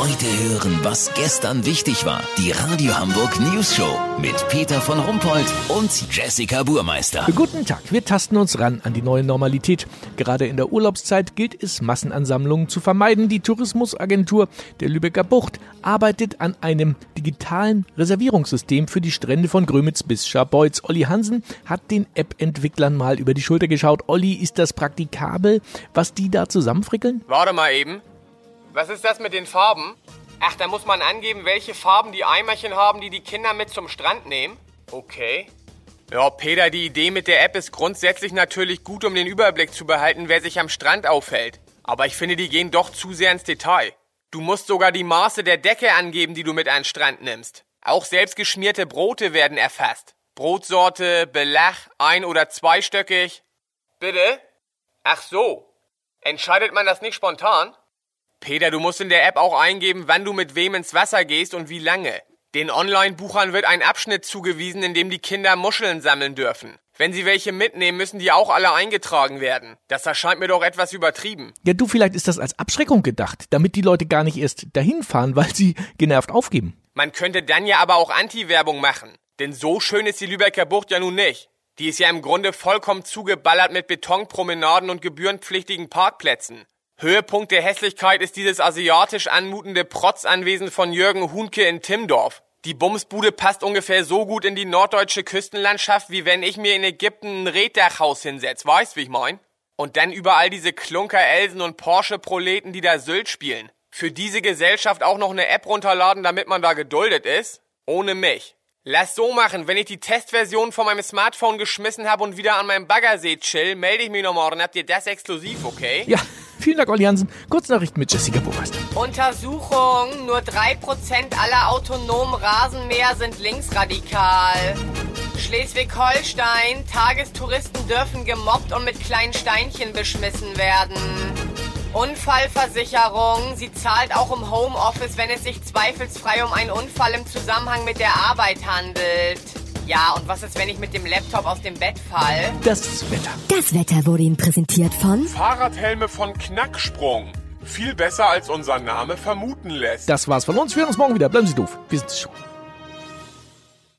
Heute hören, was gestern wichtig war. Die Radio Hamburg News Show mit Peter von Rumpold und Jessica Burmeister. Guten Tag, wir tasten uns ran an die neue Normalität. Gerade in der Urlaubszeit gilt es, Massenansammlungen zu vermeiden. Die Tourismusagentur der Lübecker Bucht arbeitet an einem digitalen Reservierungssystem für die Strände von Grömitz bis Scharbeutz. Olli Hansen hat den App-Entwicklern mal über die Schulter geschaut. Olli, ist das praktikabel, was die da zusammenfrickeln? Warte mal eben. Was ist das mit den Farben? Ach, da muss man angeben, welche Farben die Eimerchen haben, die die Kinder mit zum Strand nehmen. Okay. Ja, Peter, die Idee mit der App ist grundsätzlich natürlich gut, um den Überblick zu behalten, wer sich am Strand aufhält. Aber ich finde, die gehen doch zu sehr ins Detail. Du musst sogar die Maße der Decke angeben, die du mit an den Strand nimmst. Auch selbstgeschmierte Brote werden erfasst. Brotsorte, Belach, ein- oder zweistöckig. Bitte? Ach so. Entscheidet man das nicht spontan? Peter, du musst in der App auch eingeben, wann du mit wem ins Wasser gehst und wie lange. Den Online-Buchern wird ein Abschnitt zugewiesen, in dem die Kinder Muscheln sammeln dürfen. Wenn sie welche mitnehmen, müssen die auch alle eingetragen werden. Das erscheint mir doch etwas übertrieben. Ja, du, vielleicht ist das als Abschreckung gedacht, damit die Leute gar nicht erst dahin fahren, weil sie genervt aufgeben. Man könnte dann ja aber auch Anti-Werbung machen. Denn so schön ist die Lübecker Bucht ja nun nicht. Die ist ja im Grunde vollkommen zugeballert mit Betonpromenaden und gebührenpflichtigen Parkplätzen. Höhepunkt der Hässlichkeit ist dieses asiatisch anmutende Protzanwesen von Jürgen Hunke in Timdorf. Die Bumsbude passt ungefähr so gut in die norddeutsche Küstenlandschaft, wie wenn ich mir in Ägypten ein Reddachhaus hinsetz. Weißt, wie ich mein? Und dann überall diese Klunker, Elsen und Porsche-Proleten, die da Sylt spielen. Für diese Gesellschaft auch noch eine App runterladen, damit man da geduldet ist? Ohne mich. Lass so machen, wenn ich die Testversion von meinem Smartphone geschmissen habe und wieder an meinem Baggersee chill, melde ich mich noch morgen. Habt ihr das exklusiv, okay? Ja, vielen Dank, Olli Hansen. Kurznachrichten mit Jessica Burmeister. Untersuchung. Nur 3% aller autonomen Rasenmäher sind linksradikal. Schleswig-Holstein. Tagestouristen dürfen gemobbt und mit kleinen Steinchen beschmissen werden. Unfallversicherung. Sie zahlt auch im Homeoffice, wenn es sich zweifelsfrei um einen Unfall im Zusammenhang mit der Arbeit handelt. Ja, und was ist, wenn ich mit dem Laptop aus dem Bett fall? Das Wetter. Das Wetter wurde Ihnen präsentiert von Fahrradhelme von Knacksprung. Viel besser als unser Name vermuten lässt. Das war's von uns. Wir hören uns morgen wieder. Bleiben Sie doof. Wir sind's schon.